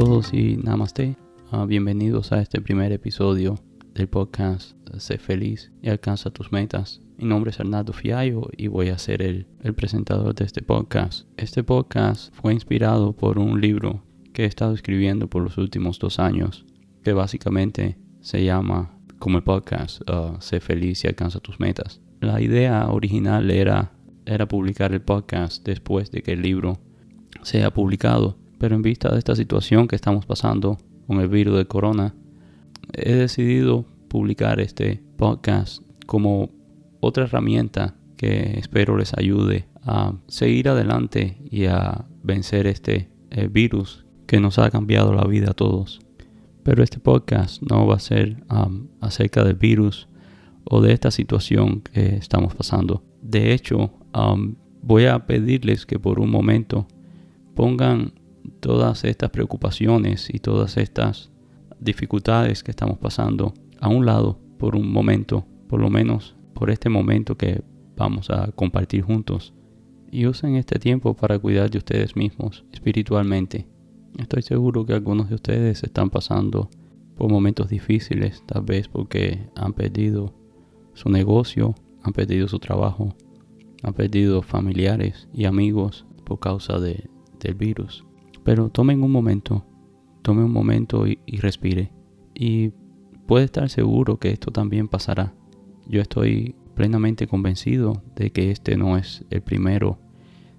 todos y namaste. Uh, bienvenidos a este primer episodio del podcast Sé feliz y alcanza tus metas. Mi nombre es Hernando Fiallo y voy a ser el, presentador de este podcast. Este podcast fue inspirado por un libro que he estado escribiendo por los últimos dos años, que básicamente se llama como el podcast uh, Sé feliz y alcanza tus metas. La idea original era, era publicar el podcast después de que el libro sea publicado, pero en vista de esta situación que estamos pasando con el virus de corona, he decidido publicar este podcast como otra herramienta que espero les ayude a seguir adelante y a vencer este eh, virus que nos ha cambiado la vida a todos. Pero este podcast no va a ser um, acerca del virus o de esta situación que estamos pasando. De hecho, um, voy a pedirles que por un momento pongan todas estas preocupaciones y todas estas dificultades que estamos pasando a un lado por un momento, por lo menos por este momento que vamos a compartir juntos. Y usen este tiempo para cuidar de ustedes mismos espiritualmente. Estoy seguro que algunos de ustedes están pasando por momentos difíciles, tal vez porque han perdido su negocio, han perdido su trabajo, han perdido familiares y amigos por causa de, del virus. Pero tomen un momento, tomen un momento y, y respire. Y puede estar seguro que esto también pasará. Yo estoy plenamente convencido de que este no es el primero,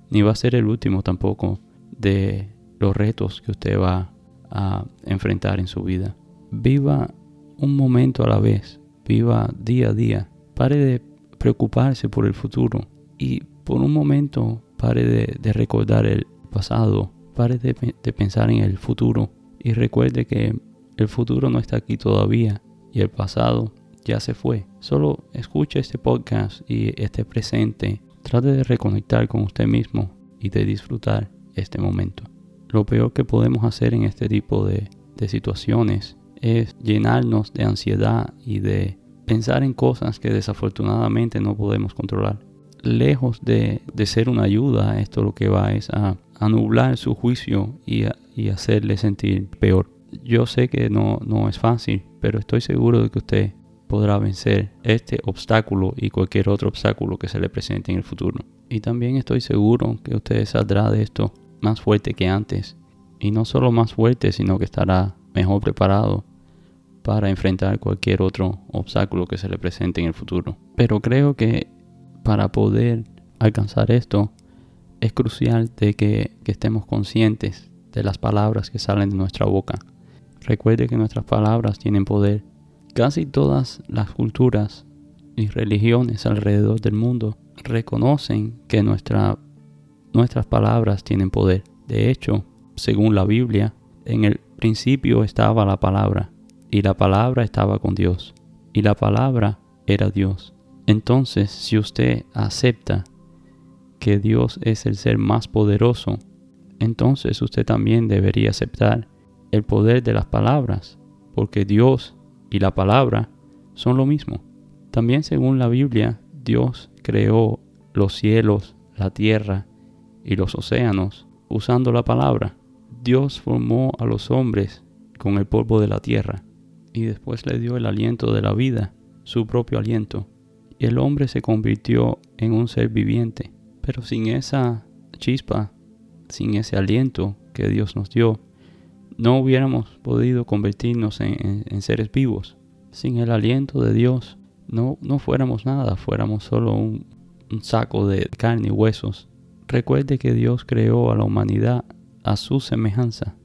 ni va a ser el último tampoco de los retos que usted va a enfrentar en su vida. Viva un momento a la vez, viva día a día. Pare de preocuparse por el futuro y por un momento pare de, recordar el pasado, pare de, de pensar en el futuro y recuerde que el futuro no está aquí todavía y el pasado ya se fue. Solo escuche este podcast y esté presente. Trate de reconectar con usted mismo y de disfrutar este momento. Lo peor que podemos hacer en este tipo de, situaciones es llenarnos de ansiedad y de pensar en cosas que desafortunadamente no podemos controlar. Lejos de, ser una ayuda, esto lo que va es a, nublar su juicio y, y, hacerle sentir peor. Yo sé que no, no es fácil, pero estoy seguro de que usted podrá vencer este obstáculo y cualquier otro obstáculo que se le presente en el futuro. Y también estoy seguro que usted saldrá de esto más fuerte que antes. Y no solo más fuerte, sino que estará mejor preparado para enfrentar cualquier otro obstáculo que se le presente en el futuro. Pero creo que para poder alcanzar esto es crucial de que, que estemos conscientes de las palabras que salen de nuestra boca. Recuerde que nuestras palabras tienen poder. Casi todas las culturas y religiones alrededor del mundo reconocen que nuestra nuestras palabras tienen poder. De hecho, según la Biblia, en el principio estaba la palabra, y la palabra estaba con Dios, y la palabra era Dios. Entonces, si usted acepta que Dios es el ser más poderoso, entonces usted también debería aceptar el poder de las palabras, porque Dios y la palabra son lo mismo. También según la Biblia, Dios creó los cielos, la tierra y los océanos usando la palabra. Dios formó a los hombres con el polvo de la tierra y después le dio el aliento de la vida, su propio aliento. Y el hombre se convirtió en un ser viviente. Pero sin esa chispa, sin ese aliento que Dios nos dio, no hubiéramos podido convertirnos en, seres vivos. Sin el aliento de Dios, no, no fuéramos nada, fuéramos solo un saco de carne y huesos Recuerde que Dios creó a la humanidad a su semejanza.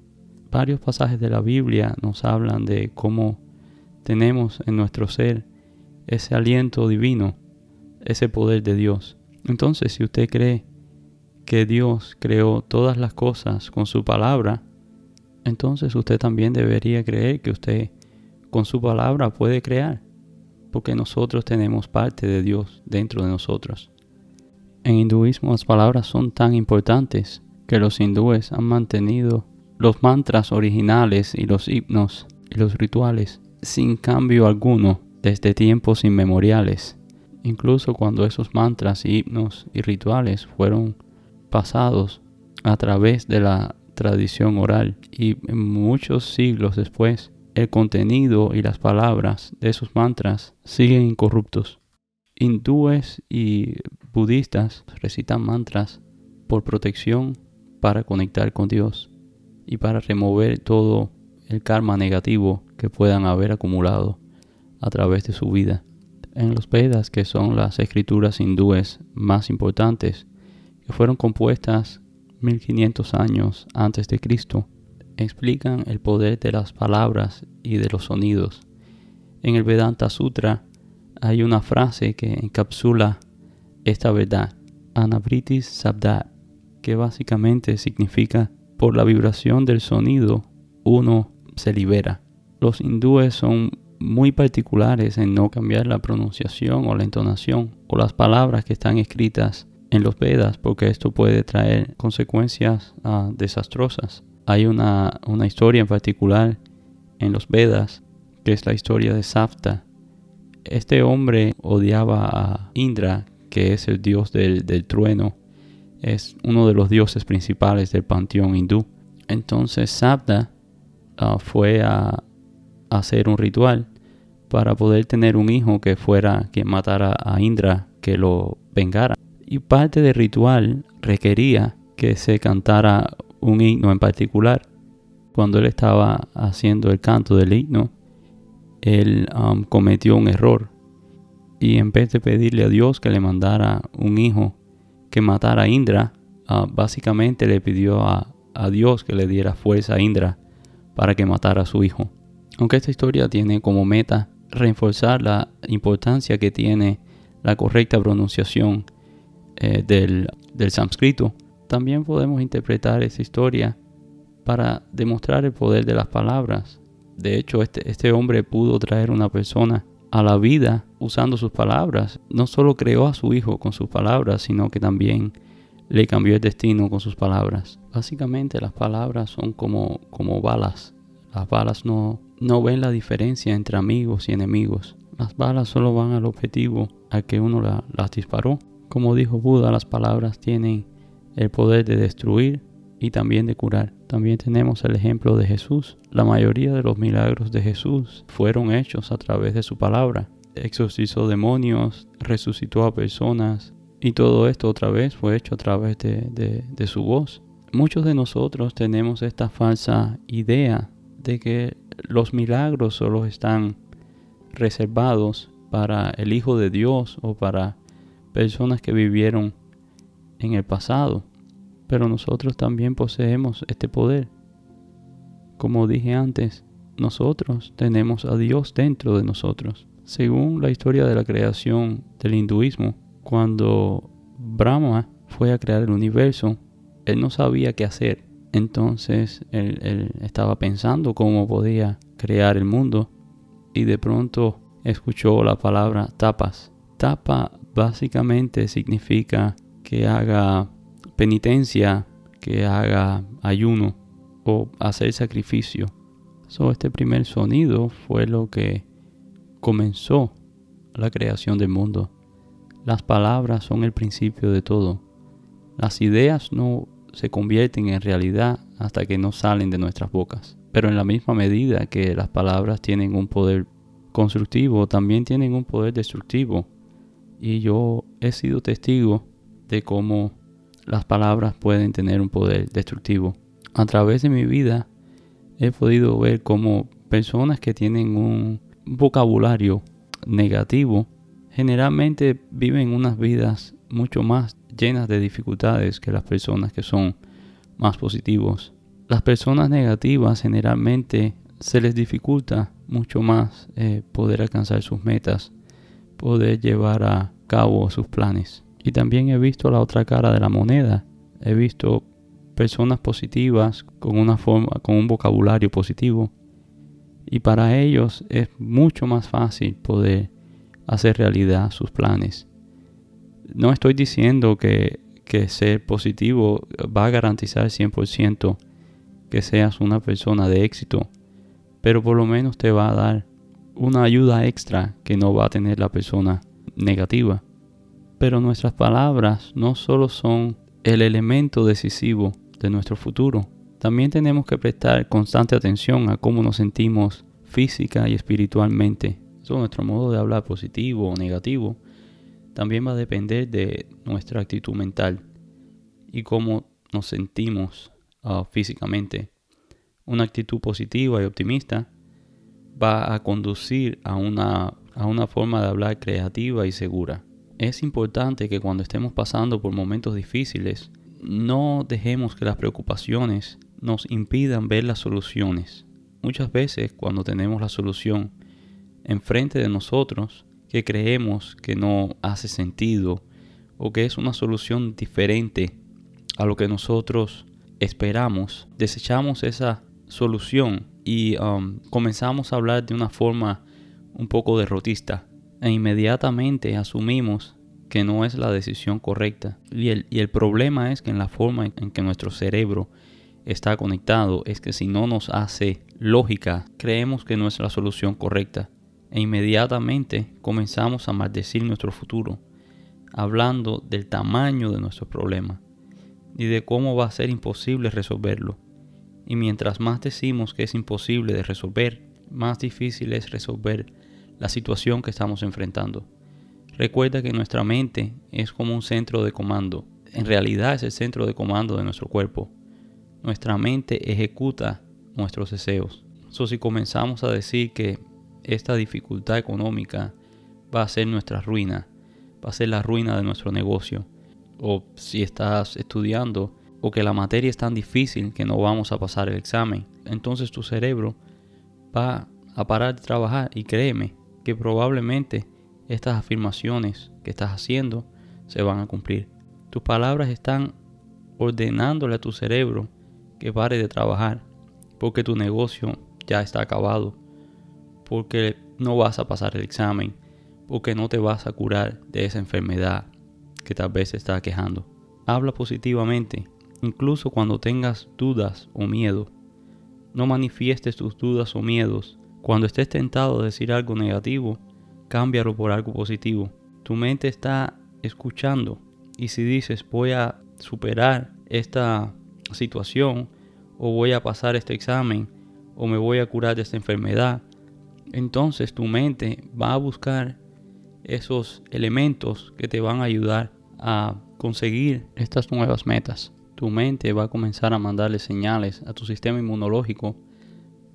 Varios pasajes de la Biblia nos hablan de cómo tenemos en nuestro ser ese aliento divino, ese poder de Dios. Entonces, si usted cree que Dios creó todas las cosas con su palabra, entonces usted también debería creer que usted con su palabra puede crear, porque nosotros tenemos parte de Dios dentro de nosotros. En hinduismo las palabras son tan importantes que los hindúes han mantenido los mantras originales y los himnos y los rituales sin cambio alguno desde tiempos inmemoriales. Incluso cuando esos mantras, himnos y rituales fueron pasados a través de la tradición oral y muchos siglos después el contenido y las palabras de esos mantras siguen incorruptos. Hindúes y budistas recitan mantras por protección para conectar con Dios y para remover todo el karma negativo que puedan haber acumulado a través de su vida. En los Vedas, que son las escrituras hindúes más importantes, que fueron compuestas 1500 años antes de Cristo, explican el poder de las palabras y de los sonidos. En el Vedanta Sutra hay una frase que encapsula esta verdad, Anabritis Sabdat, que básicamente significa por la vibración del sonido uno se libera. Los hindúes son muy particulares en no cambiar la pronunciación o la entonación o las palabras que están escritas en los Vedas porque esto puede traer consecuencias ah, desastrosas. Hay una, una, historia en particular en los Vedas que es la historia de Safta. Este hombre odiaba a Indra, que es el dios del, trueno, es uno de los dioses principales del panteón hindú. Entonces Safta ah, fue a, hacer un ritual para poder tener un hijo que fuera quien matara a Indra, que lo vengara. Y parte del ritual requería que se cantara un himno en particular. Cuando él estaba haciendo el canto del himno, él um, cometió un error. Y en vez de pedirle a Dios que le mandara un hijo que matara a Indra, uh, básicamente le pidió a Dios que le diera fuerza a Indra para que matara a su hijo. Aunque esta historia tiene como meta reforzar la importancia que tiene la correcta pronunciación eh, del, del sánscrito, también podemos interpretar esa historia para demostrar el poder de las palabras. De hecho, este, este hombre pudo traer una persona a la vida usando sus palabras. No solo creó a su hijo con sus palabras, sino que también le cambió el destino con sus palabras. Básicamente las palabras son como, como balas. Las balas no, no ven la diferencia entre amigos y enemigos. Las balas solo van al objetivo al que uno las disparó. Como dijo Buda, las palabras tienen el poder de destruir y también de curar. También tenemos el ejemplo de Jesús. La mayoría de los milagros de Jesús fueron hechos a través de su palabra. Exorcizó demonios, resucitó a personas y todo esto otra vez fue hecho a través de su voz. Muchos de nosotros tenemos esta falsa idea de que los milagros solo están reservados para el Hijo de Dios o para personas que vivieron en el pasado. Pero nosotros también poseemos este poder. Como dije antes, nosotros tenemos a Dios dentro de nosotros. Según la historia de la creación del hinduismo, cuando Brahma fue a crear el universo, él no sabía qué hacer. Entonces él, estaba pensando cómo podía crear el mundo y de pronto escuchó la palabra tapas. Tapa básicamente significa que haga penitencia, que haga ayuno o hacer sacrificio. So, este primer sonido fue lo que comenzó la creación del mundo. Las palabras son el principio de todo. Las ideas no se convierten en realidad hasta que no salen de nuestras bocas. Pero en la misma medida que las palabras tienen un poder constructivo, también tienen un poder destructivo. Y yo he sido testigo de cómo las palabras pueden tener un poder destructivo. A través de mi vida he podido ver cómo personas que tienen un vocabulario negativo generalmente viven unas vidas mucho más llenas de dificultades que las personas que son más positivos. Las personas negativas generalmente se les dificulta mucho más eh, poder alcanzar sus metas, poder llevar a cabo sus planes. Y también he visto la otra cara de la moneda. He visto personas positivas con una forma, con un vocabulario positivo. Y para ellos es mucho más fácil poder hacer realidad sus planes no estoy diciendo que, ser positivo va a garantizar 100% que seas una persona de éxito, pero por lo menos te va a dar una ayuda extra que no va a tener la persona negativa. Pero nuestras palabras no solo son el elemento decisivo de nuestro futuro, También tenemos que prestar constante atención a cómo nos sentimos física y espiritualmente. Eso nuestro modo de hablar positivo o negativo. También va a depender de nuestra actitud mental y cómo nos sentimos ah, físicamente. Una actitud positiva y optimista va a conducir a una, a una forma de hablar creativa y segura. Es importante que cuando estemos pasando por momentos difíciles, no dejemos que las preocupaciones nos impidan ver las soluciones. Muchas veces cuando tenemos la solución enfrente de nosotros, que creemos que no hace sentido o que es una solución diferente a lo que nosotros esperamos, desechamos esa solución y um, comenzamos a hablar de una forma un poco derrotista e inmediatamente asumimos que no es la decisión correcta. Y el, y el problema es que en la forma en que nuestro cerebro está conectado es que si no nos hace lógica, creemos que no es la solución correcta. E inmediatamente comenzamos a maldecir nuestro futuro, hablando del tamaño de nuestro problema y de cómo va a ser imposible resolverlo. Y mientras más decimos que es imposible de resolver, más difícil es resolver la situación que estamos enfrentando. Recuerda que nuestra mente es como un centro de comando. En realidad es el centro de comando de nuestro cuerpo. Nuestra mente ejecuta nuestros deseos. So, si comenzamos a decir que esta dificultad económica va a ser nuestra ruina, va a ser la ruina de nuestro negocio, o si estás estudiando, o que la materia es tan difícil que no vamos a pasar el examen, entonces tu cerebro va a parar de trabajar y créeme que probablemente estas afirmaciones que estás haciendo se van a cumplir. Tus palabras están ordenándole a tu cerebro que pare de trabajar porque tu negocio ya está acabado, porque no vas a pasar el examen, porque no te vas a curar de esa enfermedad que tal vez te está quejando. Habla positivamente, incluso cuando tengas dudas o miedo. No manifiestes tus dudas o miedos. Cuando estés tentado a decir algo negativo, cámbialo por algo positivo. Tu mente está escuchando y si dices voy a superar esta situación o voy a pasar este examen o me voy a curar de esta enfermedad, entonces tu mente va a buscar esos elementos que te van a ayudar a conseguir estas nuevas metas. Tu mente va a comenzar a mandarle señales a tu sistema inmunológico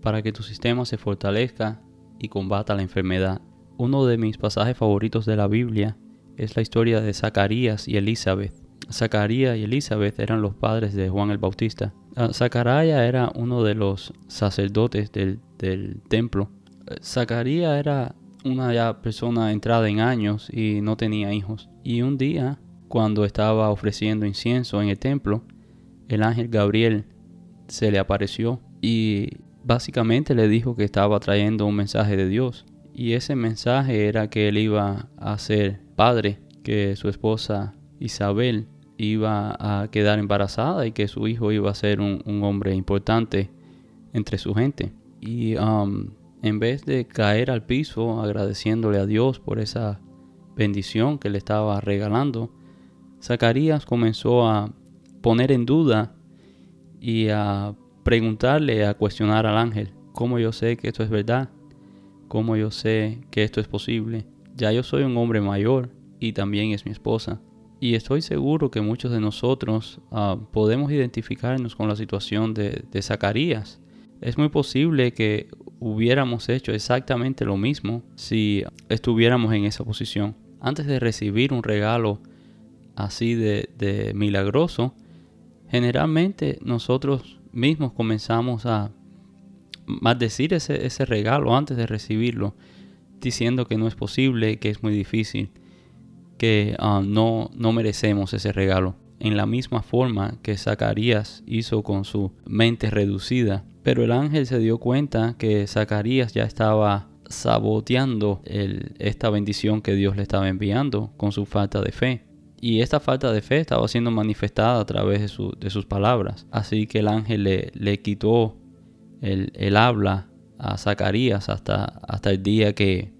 para que tu sistema se fortalezca y combata la enfermedad. Uno de mis pasajes favoritos de la Biblia es la historia de Zacarías y Elizabeth. Zacarías y Elizabeth eran los padres de Juan el Bautista. Ah, Zacarías era uno de los sacerdotes del, templo. Zacarías era una persona entrada en años y no tenía hijos. Y un día, cuando estaba ofreciendo incienso en el templo, el ángel Gabriel se le apareció y básicamente le dijo que estaba trayendo un mensaje de Dios. Y ese mensaje era que él iba a ser padre, que su esposa Isabel iba a quedar embarazada y que su hijo iba a ser un, hombre importante entre su gente. Y um, en vez de caer al piso agradeciéndole a Dios por esa bendición que le estaba regalando, Zacarías comenzó a poner en duda y a preguntarle, a cuestionar al ángel, ¿cómo yo sé que esto es verdad? ¿Cómo yo sé que esto es posible? Ya yo soy un hombre mayor y también es mi esposa. Y estoy seguro que muchos de nosotros ah, podemos identificarnos con la situación de, de Zacarías. Es muy posible que hubiéramos hecho exactamente lo mismo si estuviéramos en esa posición. Antes de recibir un regalo así de, milagroso, generalmente nosotros mismos comenzamos a maldecir ese, ese regalo antes de recibirlo, diciendo que no es posible, que es muy difícil que ah, no, no merecemos ese regalo. En la misma forma que Zacarías hizo con su mente reducida. Pero el ángel se dio cuenta que Zacarías ya estaba saboteando esta bendición que Dios le estaba enviando con su falta de fe. Y esta falta de fe estaba siendo manifestada a través de, sus palabras. Así que el ángel le, le quitó el, el, habla a Zacarías hasta, hasta el día que,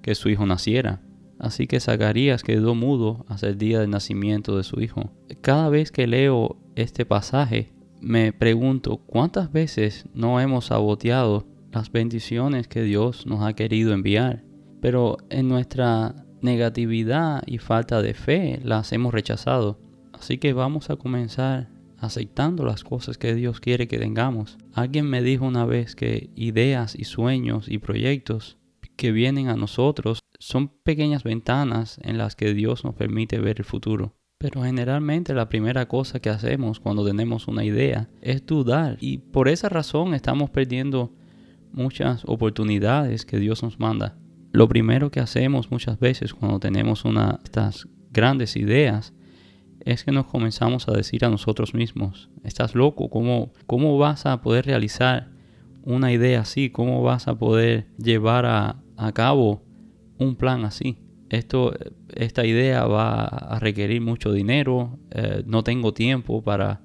que su hijo naciera. Así que Zacarías quedó mudo hasta el día del nacimiento de su hijo. Cada vez que leo este pasaje, me pregunto cuántas veces no hemos saboteado las bendiciones que Dios nos ha querido enviar, pero en nuestra negatividad y falta de fe las hemos rechazado. Así que vamos a comenzar aceptando las cosas que Dios quiere que tengamos. Alguien me dijo una vez que ideas y sueños y proyectos que vienen a nosotros son pequeñas ventanas en las que Dios nos permite ver el futuro. Pero generalmente la primera cosa que hacemos cuando tenemos una idea es dudar y por esa razón estamos perdiendo muchas oportunidades que Dios nos manda. Lo primero que hacemos muchas veces cuando tenemos una estas grandes ideas es que nos comenzamos a decir a nosotros mismos, estás loco, ¿cómo, cómo vas a poder realizar una idea así? ¿Cómo vas a poder llevar a, cabo un plan así? Esto, esta idea va a requerir mucho dinero, eh, no tengo tiempo para,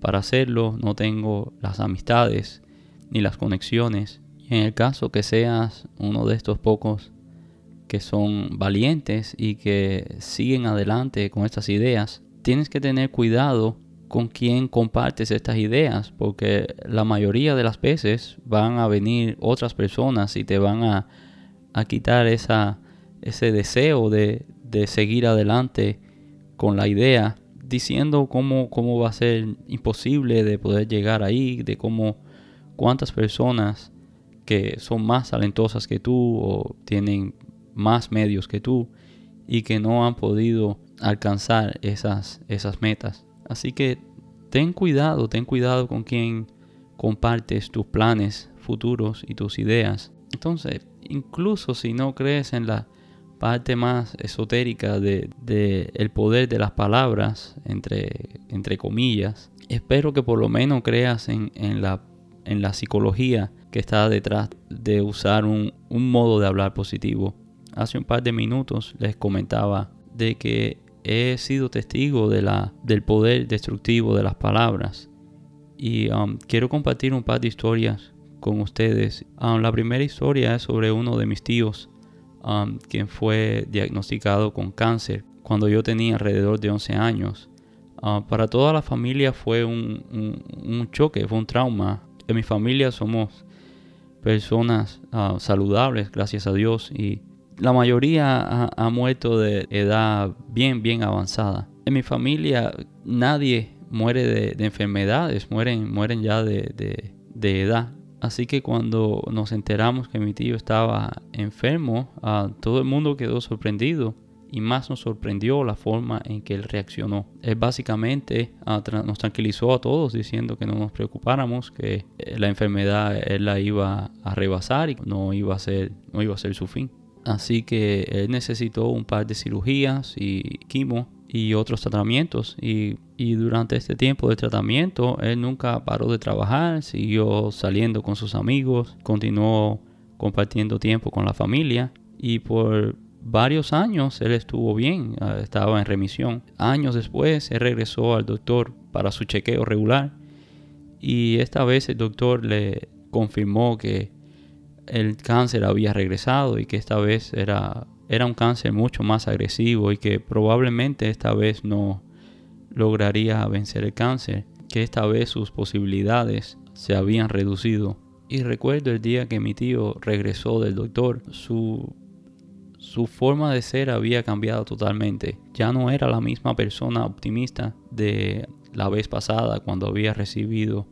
para hacerlo, no tengo las amistades ni las conexiones. Y en el caso que seas uno de estos pocos que son valientes y que siguen adelante con estas ideas, tienes que tener cuidado con quién compartes estas ideas, porque la mayoría de las veces van a venir otras personas y te van a, quitar esa, ese deseo de, seguir adelante con la idea, diciendo cómo, cómo va a ser imposible de poder llegar ahí, de cómo cuántas personas que son más talentosas que tú o tienen más medios que tú y que no han podido alcanzar esas, esas metas. Así que ten cuidado, ten cuidado con quien compartes tus planes futuros y tus ideas. Entonces, incluso si no crees en la parte más esotérica de, el poder de las palabras, entre, entre comillas, espero que por lo menos creas en, la, en la psicología que está detrás de usar un, un modo de hablar positivo. Hace un par de minutos les comentaba de que he sido testigo de la, del poder destructivo de las palabras. Y um, quiero compartir un par de historias con ustedes. Um, la primera historia es sobre uno de mis tíos, um, quien fue diagnosticado con cáncer cuando yo tenía alrededor de 11 años. Uh, para toda la familia fue un, un, choque, fue un trauma. En mi familia somos personas uh, saludables, gracias a Dios, y la mayoría ha, muerto de edad bien, bien avanzada. En mi familia nadie muere de, enfermedades, mueren, mueren ya de, edad. Así que cuando nos enteramos que mi tío estaba enfermo, todo el mundo quedó sorprendido y más nos sorprendió la forma en que él reaccionó. Él básicamente nos tranquilizó a todos diciendo que no nos preocupáramos, que eh, la enfermedad él la iba a rebasar y no iba a ser, no iba a ser su fin. Así que él necesitó un par de cirugías y quimo y otros tratamientos. Y, durante este tiempo de tratamiento, él nunca paró de trabajar, siguió saliendo con sus amigos, continuó compartiendo tiempo con la familia y por varios años él estuvo bien, ah, estaba en remisión. Años después, él regresó al doctor para su chequeo regular y esta vez el doctor le confirmó que el cáncer había regresado y que esta vez era, era un cáncer mucho más agresivo y que probablemente esta vez no lograría vencer el cáncer, que esta vez sus posibilidades se habían reducido. Y recuerdo el día que mi tío regresó del doctor, su, su forma de ser había cambiado totalmente. Ya no era la misma persona optimista de la vez pasada cuando había recibido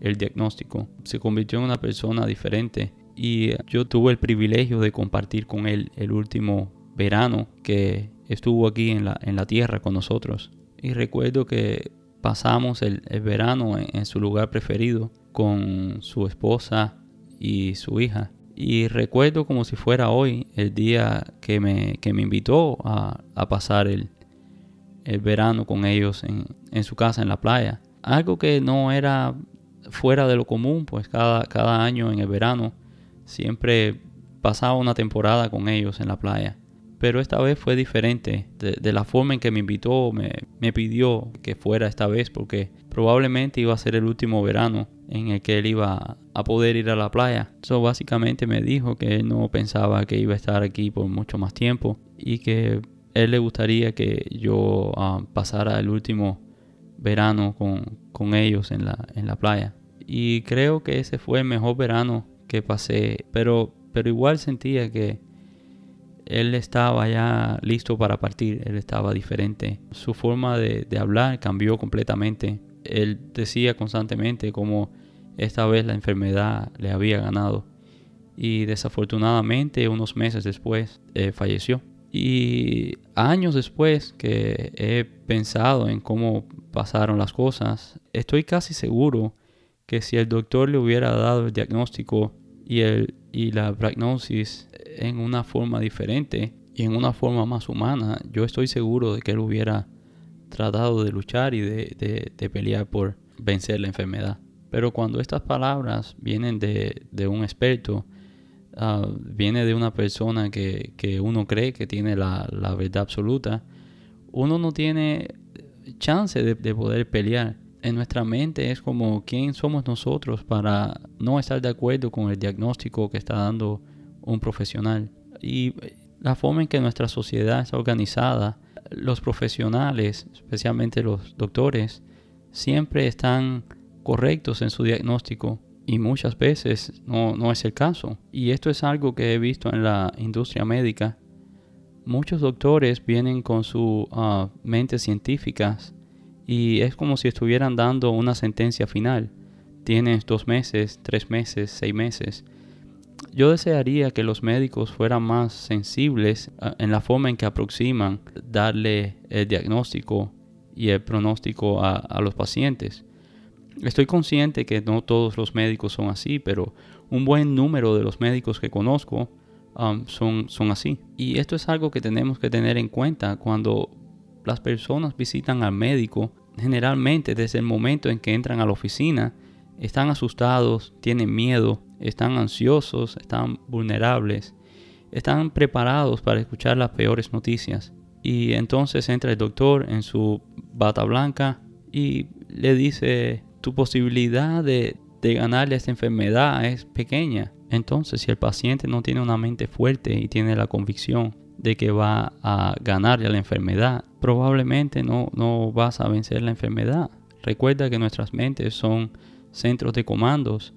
el diagnóstico. Se convirtió en una persona diferente y yo tuve el privilegio de compartir con él el último verano que estuvo aquí en la, en la tierra con nosotros. Y recuerdo que pasamos el, verano en, su lugar preferido con su esposa y su hija. Y recuerdo como si fuera hoy el día que me, que me invitó a, a pasar el, el, verano con ellos en, en, su casa en la playa. Algo que no era fuera de lo común, pues cada, cada año en el verano Siempre pasaba una temporada con ellos en la playa. Pero esta vez fue diferente. De, la forma en que me invitó, me, pidió que fuera esta vez porque probablemente iba a ser el último verano en el que él iba a poder ir a la playa. Eso básicamente me dijo que él no pensaba que iba a estar aquí por mucho más tiempo y que él le gustaría que yo ah, pasara el último verano con, con ellos en la, en la playa. Y creo que ese fue el mejor verano que pasé, pero, pero igual sentía que él estaba ya listo para partir, él estaba diferente. Su forma de, hablar cambió completamente. Él decía constantemente como esta vez la enfermedad le había ganado y desafortunadamente unos meses después eh, falleció. Y años después que he pensado en cómo pasaron las cosas, estoy casi seguro que si el doctor le hubiera dado el diagnóstico y, el, y la prognosis en una forma diferente y en una forma más humana, yo estoy seguro de que él hubiera tratado de luchar y de, de, pelear por vencer la enfermedad. Pero cuando estas palabras vienen de, de un experto, uh, viene de una persona que, que, uno cree que tiene la, la verdad absoluta, uno no tiene chance de, de poder pelear en nuestra mente es como quién somos nosotros para no estar de acuerdo con el diagnóstico que está dando un profesional. Y la forma en que nuestra sociedad está organizada, los profesionales, especialmente los doctores, siempre están correctos en su diagnóstico y muchas veces no, no es el caso. Y esto es algo que he visto en la industria médica. Muchos doctores vienen con su uh, mente científicas y es como si estuvieran dando una sentencia final. Tienes dos meses, tres meses, seis meses. Yo desearía que los médicos fueran más sensibles ah, en la forma en que aproximan darle el diagnóstico y el pronóstico a, los pacientes. Estoy consciente que no todos los médicos son así, pero un buen número de los médicos que conozco um, son, son así. Y esto es algo que tenemos que tener en cuenta cuando las personas visitan al médico generalmente desde el momento en que entran a la oficina. Están asustados, tienen miedo, están ansiosos, están vulnerables, están preparados para escuchar las peores noticias. Y entonces entra el doctor en su bata blanca y le dice, tu posibilidad de, de ganarle esta enfermedad es pequeña. Entonces, si el paciente no tiene una mente fuerte y tiene la convicción de que va a ganarle a la enfermedad, probablemente no, no vas a vencer la enfermedad. Recuerda que nuestras mentes son centros de comandos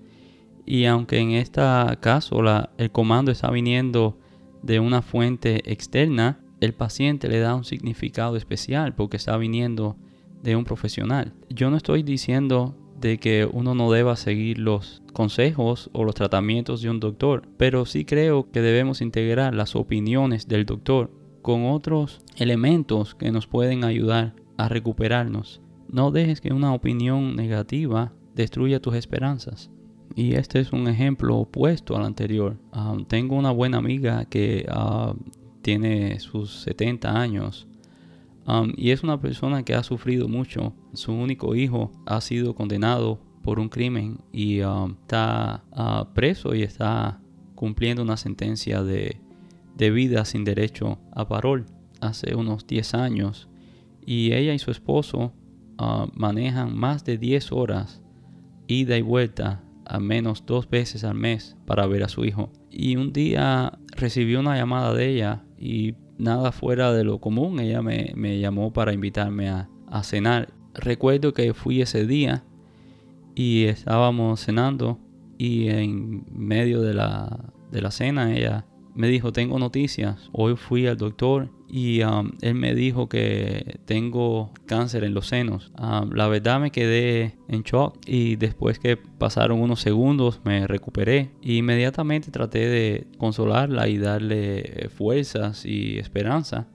y aunque en este caso el comando está viniendo de una fuente externa, el paciente le da un significado especial porque está viniendo de un profesional. Yo no estoy diciendo de que uno no deba seguir los consejos o los tratamientos de un doctor, pero sí creo que debemos integrar las opiniones del doctor con otros elementos que nos pueden ayudar a recuperarnos. No dejes que una opinión negativa destruya tus esperanzas. Y este es un ejemplo opuesto al anterior. Ah, tengo una buena amiga que uh, tiene sus 70 años Um, y es una persona que ha sufrido mucho. Su único hijo ha sido condenado por un crimen y um, está preso y está cumpliendo una sentencia de, de, vida sin derecho a parol hace unos 10 años. Y ella y su esposo uh, manejan más de 10 horas ida y vuelta a menos dos veces al mes para ver a su hijo. Y un día recibió una llamada de ella y nada fuera de lo común. Ella me, llamó para invitarme a, cenar. Recuerdo que fui ese día y estábamos cenando y en medio de la, de la cena ella me dijo, tengo noticias. Hoy fui al doctor y um, él me dijo que tengo cáncer en los senos. Um, la verdad me quedé en shock y después que pasaron unos segundos me recuperé. E inmediatamente traté de consolarla y darle fuerzas y esperanza.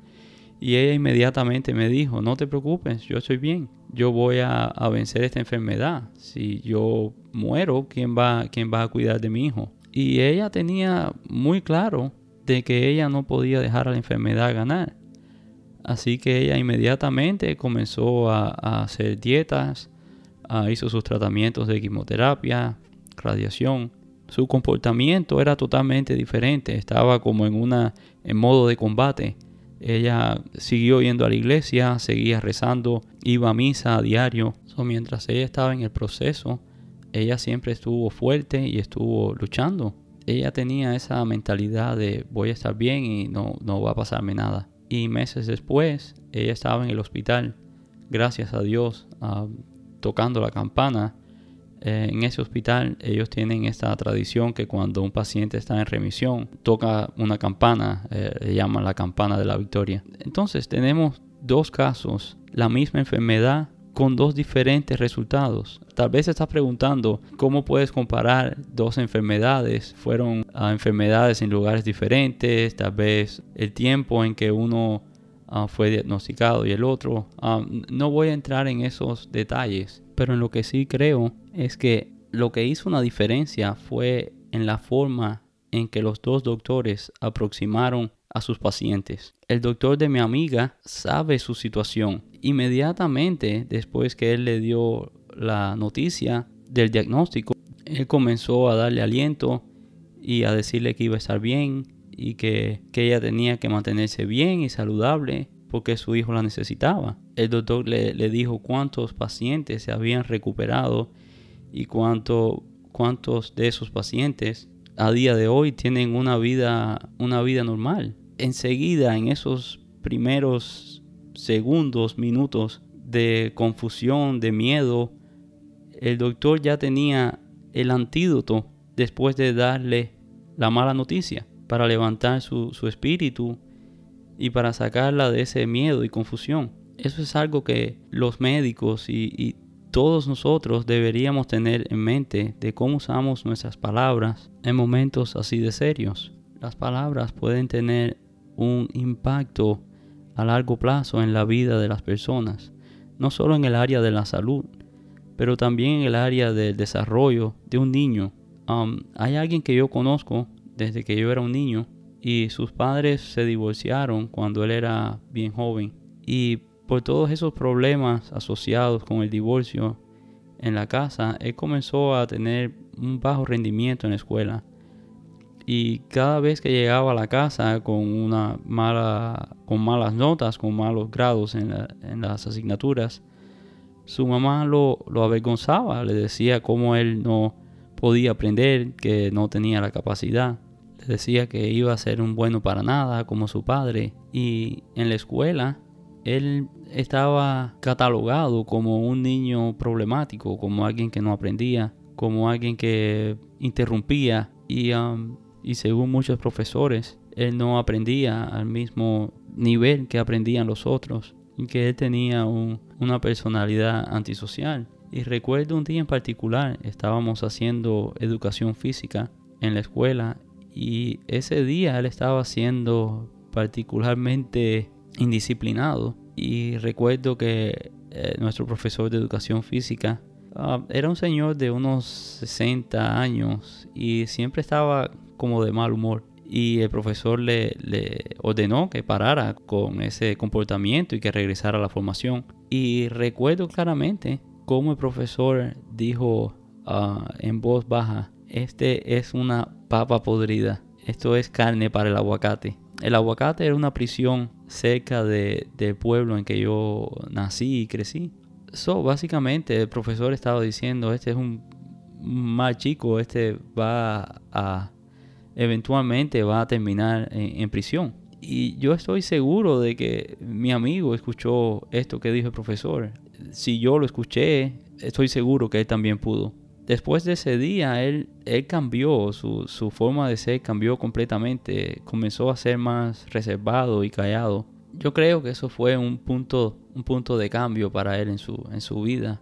Y ella inmediatamente me dijo, no te preocupes, yo estoy bien. Yo voy a, vencer esta enfermedad. Si yo muero, ¿quién va, ¿quién va a cuidar de mi hijo? Y ella tenía muy claro de que ella no podía dejar a la enfermedad ganar. Así que ella inmediatamente comenzó a, hacer dietas, hizo sus tratamientos de quimioterapia, radiación. Su comportamiento era totalmente diferente, estaba como en una en modo de combate. Ella siguió yendo a la iglesia, seguía rezando, iba a misa a diario. mientras ella estaba en el proceso, ella siempre estuvo fuerte y estuvo luchando ella tenía esa mentalidad de voy a estar bien y no, no va a pasarme nada. Y meses después, ella estaba en el hospital gracias a Dios, tocando la campana. Eh, en ese hospital ellos tienen esta tradición que cuando un paciente está en remisión, toca una campana, eh, le llaman la campana de la victoria. Entonces tenemos dos casos, la misma enfermedad con dos diferentes resultados. Tal vez estás preguntando cómo puedes comparar dos enfermedades. Fueron ah, enfermedades en lugares diferentes, tal vez el tiempo en que uno ah, fue diagnosticado y el otro. Ah, no voy a entrar en esos detalles, pero en lo que sí creo es que lo que hizo una diferencia fue en la forma en que los dos doctores aproximaron a sus pacientes. El doctor de mi amiga sabe su situación. Inmediatamente después que él le dio la noticia del diagnóstico, él comenzó a darle aliento y a decirle que iba a estar bien y que, ella tenía que mantenerse bien y saludable porque su hijo la necesitaba. El doctor le, le dijo cuántos pacientes se habían recuperado y cuánto, cuántos de esos pacientes a día de hoy tienen una vida, una vida normal. Enseguida, en esos primeros segundos, minutos de confusión, de miedo, el doctor ya tenía el antídoto después de darle la mala noticia para levantar su, espíritu y para sacarla de ese miedo y confusión. Eso es algo que los médicos y, y todos nosotros deberíamos tener en mente de cómo usamos nuestras palabras en momentos así de serios. Las palabras pueden tener un impacto a largo plazo en la vida de las personas, no solo en el área de la salud, pero también en el área del desarrollo de un niño. Um, hay alguien que yo conozco desde que yo era un niño y sus padres se divorciaron cuando él era bien joven y por todos esos problemas asociados con el divorcio en la casa, él comenzó a tener un bajo rendimiento en la escuela. Y cada vez que llegaba a la casa con una mala, con malas notas, con malos grados en, las asignaturas, su mamá lo, lo, avergonzaba, le decía cómo él no podía aprender, que no tenía la capacidad. Le decía que iba a ser un bueno para nada, como su padre. Y en la escuela él estaba catalogado como un niño problemático, como alguien que no aprendía, como alguien que interrumpía y, um, y según muchos profesores, él no aprendía al mismo nivel que aprendían los otros y que él tenía una personalidad antisocial. Y recuerdo un día en particular, estábamos haciendo educación física en la escuela y ese día él estaba siendo particularmente indisciplinado. Y recuerdo que eh, nuestro profesor de educación física ah, era un señor de unos 60 años y siempre estaba como de mal humor. Y el profesor le, ordenó que parara con ese comportamiento y que regresara a la formación. Y recuerdo claramente cómo el profesor dijo ah, en voz baja, este es una papa podrida, esto es carne para el aguacate. El aguacate era una prisión cerca de, del pueblo en que yo nací y crecí. So, básicamente el profesor estaba diciendo, este es un mal chico, este va a, eventualmente va a terminar en, prisión. Y yo estoy seguro de que mi amigo escuchó esto que dijo el profesor. Si yo lo escuché, estoy seguro que él también pudo. Después de ese día, él, cambió, su, su, forma de ser cambió completamente, comenzó a ser más reservado y callado. Yo creo que eso fue un punto, un punto de cambio para él en su, en su vida.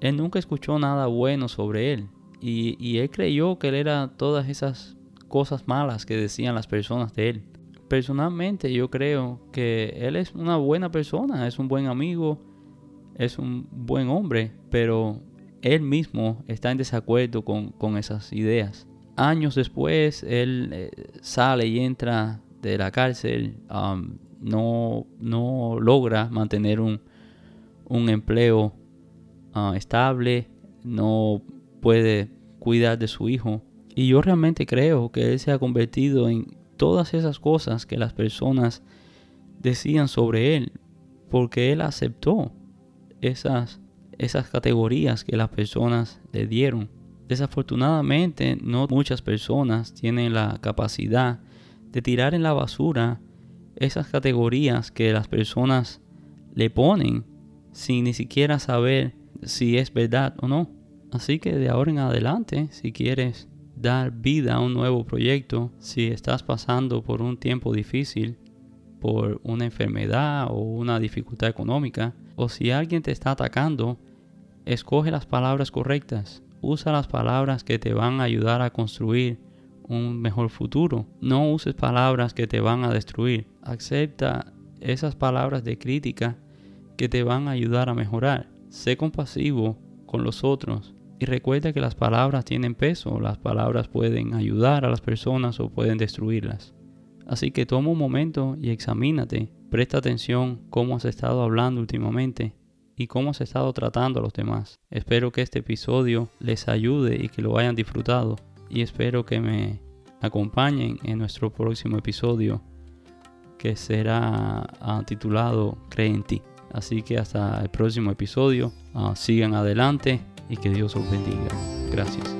Él nunca escuchó nada bueno sobre él y, y él creyó que él era todas esas cosas malas que decían las personas de él. Personalmente yo creo que él es una buena persona, es un buen amigo, es un buen hombre, pero él mismo está en desacuerdo con, esas ideas. Años después, él eh, sale y entra de la cárcel, um, no, no, logra mantener un, empleo uh, estable, no puede cuidar de su hijo. Y yo realmente creo que él se ha convertido en todas esas cosas que las personas decían sobre él, porque él aceptó esas esas categorías que las personas le dieron. Desafortunadamente, no muchas personas tienen la capacidad de tirar en la basura esas categorías que las personas le ponen sin ni siquiera saber si es verdad o no. Así que de ahora en adelante, si quieres dar vida a un nuevo proyecto, si estás pasando por un tiempo difícil, por una enfermedad o una dificultad económica, o si alguien te está atacando, escoge las palabras correctas. Usa las palabras que te van a ayudar a construir un mejor futuro. No uses palabras que te van a destruir. Acepta esas palabras de crítica que te van a ayudar a mejorar. Sé compasivo con los otros y recuerda que las palabras tienen peso. Las palabras pueden ayudar a las personas o pueden destruirlas. Así que toma un momento y examínate. Presta atención cómo has estado hablando últimamente y cómo has estado tratando a los demás. Espero que este episodio les ayude y que lo hayan disfrutado. Y espero que me acompañen en nuestro próximo episodio que será ah, titulado Cree en ti. Así que hasta el próximo episodio, ah, sigan adelante y que Dios os bendiga. Gracias.